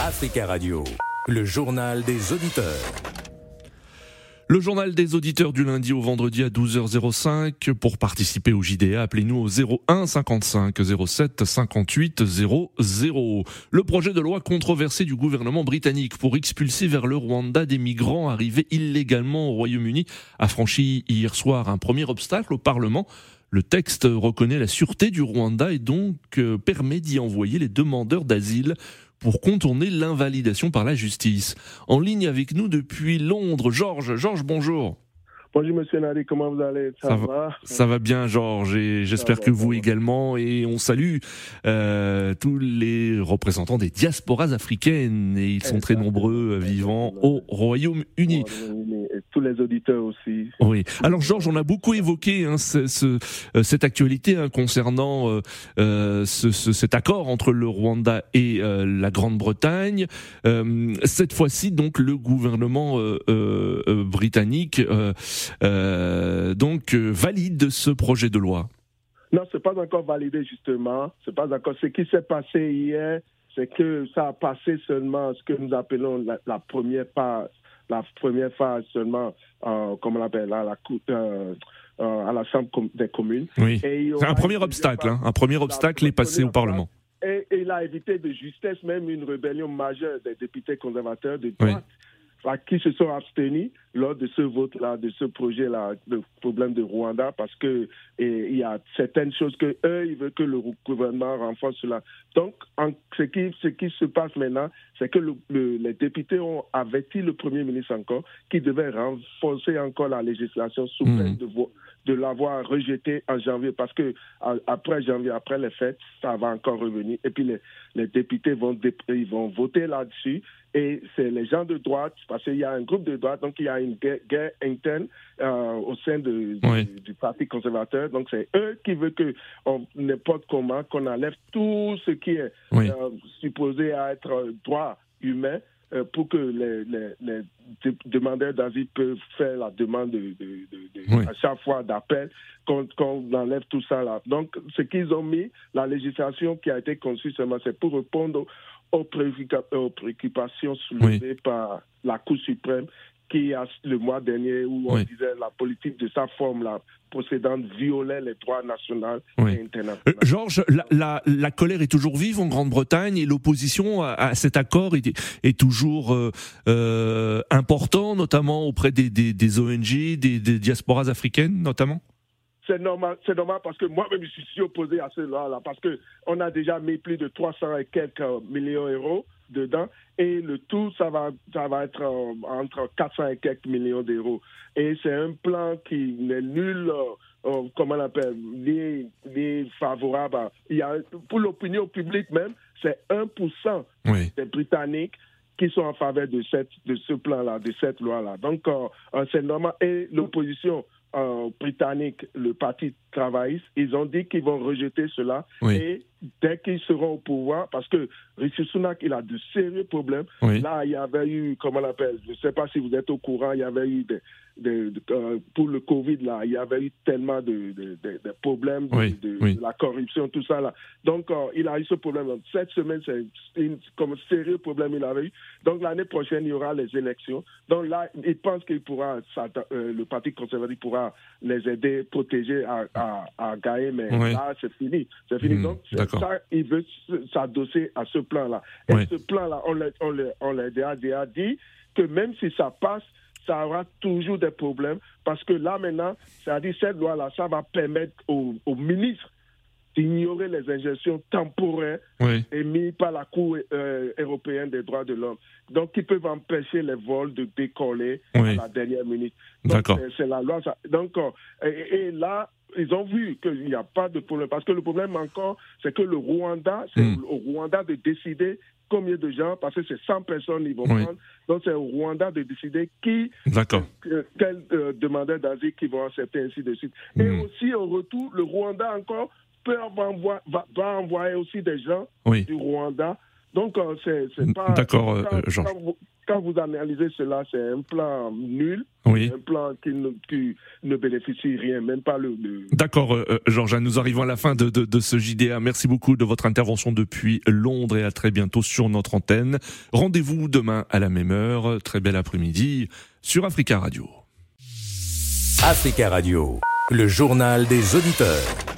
Africa Radio, le journal des auditeurs. Le journal des auditeurs du lundi au vendredi à 12h05. Pour participer au JDA, appelez-nous au 01 55 07 58 00. Le projet de loi controversé du gouvernement britannique pour expulser vers le Rwanda des migrants arrivés illégalement au Royaume-Uni a franchi hier soir un premier obstacle au Parlement. Le texte reconnaît la sûreté du Rwanda et donc euh, permet d'y envoyer les demandeurs d'asile pour contourner l'invalidation par la justice. En ligne avec nous depuis Londres, Georges. Georges, bonjour. Bonjour Monsieur Nari, comment vous allez? Ça, va, Ça va bien Georges et j'espère que vous également et on salue euh, tous les représentants des diasporas africaines et ils sont très nombreux vivant au Royaume-Uni les auditeurs aussi. Oui. Alors Georges, on a beaucoup évoqué hein, ce, ce, euh, cette actualité hein, concernant euh, euh ce, cet accord entre le Rwanda et euh, la Grande-Bretagne. Euh, cette fois-ci, donc, le gouvernement britannique donc valide ce projet de loi. Non, c'est pas encore validé justement. C'est pas encore. Ce qui s'est passé hier, c'est que ça a passé seulement ce que nous appelons la, la première phase la première phase seulement, euh, comme on l'appelle, à la euh, euh, à la Chambre des communes. Oui. C'est un premier obstacle. Hein. Un premier obstacle est passé au Parlement. Et, il a évité de justesse même une rébellion majeure des députés conservateurs de droite qui se sont abstenus lors de ce vote-là, de ce projet-là, le problème de Rwanda, parce que il y a certaines choses que eux, ils veulent que le gouvernement renforce cela. Donc, en, ce, qui, ce qui se passe maintenant, c'est que les députés ont averti le Premier ministre encore qu'il devait renforcer encore la législation sous peine mmh. de, de l'avoir rejeté en janvier, parce que après janvier, après les fêtes, ça va encore revenir. Et puis les, les députés vont, ils vont voter là-dessus. Et c'est les gens de droite, parce qu'il y a un groupe de droite, donc il y a une guerre, interne euh, au sein de, du, Parti conservateur. Donc c'est eux qui veulent que n'importe comment, qu'on enlève tout ce qui est euh, supposé à être droit humain pour que les, les, demandeurs d'asile peuvent faire la demande de, à chaque fois d'appel, qu'on enlève tout ça là. Donc, ce qu'ils ont mis, la législation qui a été conçue seulement, c'est pour répondre aux, préoccupations soulevées par la Cour suprême qui, a, le mois dernier, où on disait la politique de sa forme, la procédante, violait les droits nationaux et internationaux. Euh, Georges, la, la, colère est toujours vive en Grande-Bretagne et l'opposition à, cet accord est, est toujours euh, euh, important, notamment auprès des, des, des ONG, des, des diasporas africaines, notamment? C'est normal, c'est normal parce que moi-même je suis opposé à cela-là parce que on a déjà mis plus de 300 et quelques millions d'euros dedans. Et le tout ça va ça va être euh, entre 400 et quelques millions d'euros. Et c'est un plan qui n'est nul euh, euh, comment on appelle ni, ni favorable il y a pour l'opinion publique même c'est 1% des Britanniques qui sont en faveur de cette de ce plan là de cette loi là donc c'est normal. Et l'opposition britannique, le Parti travailliste, ils ont dit qu'ils vont rejeter cela. Et dès qu'ils seront au pouvoir, parce que Rishi Sunak, il a de sérieux problèmes. Là, il y avait eu, comment on l'appelle, je ne sais pas si vous êtes au courant, il y avait eu des, euh, pour le Covid, là, il y avait eu tellement de, problèmes, de, la corruption, tout ça. Là. Donc, euh, il a eu ce problème. Cette semaine, c'est comme un sérieux problème il avait eu. Donc, l'année prochaine, il y aura les élections. Donc là, il pense qu'il pourra, euh, le Parti conservateur pourra les aider, protéger à, à, gagner, mais là, c'est fini. C'est fini. Hmm, Donc, ça, il veut s'adosser à ce plan-là. Et ce plan-là, on l'a déjà dit que même si ça passe, ça aura toujours des problèmes parce que là maintenant, c'est-à-dire cette loi-là, ça va permettre aux, ministres d'ignorer les injections temporaires émises par la Cour euh, européenne des droits de l'homme. Donc, ils peuvent empêcher les vols de décoller à la dernière minute. D'accord. C'est la loi. Donc, euh, et, là, ils ont vu qu'il n'y a pas de problème. Parce que le problème encore, c'est que le Rwanda, c'est hmm. au Rwanda de décider combien de gens, parce que c'est 100 personnes ils vont prendre. Donc c'est au Rwanda de décider qui, quels euh, demandeurs d'asile qui vont accepter, ainsi de suite. Et hmm. aussi au retour, le Rwanda encore peut va, envoyer aussi des gens du Rwanda Donc, euh, c'est pas. D'accord, Georges quand vous analysez cela, c'est un plan nul, oui. un plan qui ne, qui ne, bénéficie rien, même pas le. D'accord, euh, euh, Georges, nous arrivons à la fin de, de, de, ce JDA. Merci beaucoup de votre intervention depuis Londres et à très bientôt sur notre antenne. Rendez-vous demain à la même heure. Très bel après-midi sur Africa Radio. Africa Radio, le journal des auditeurs.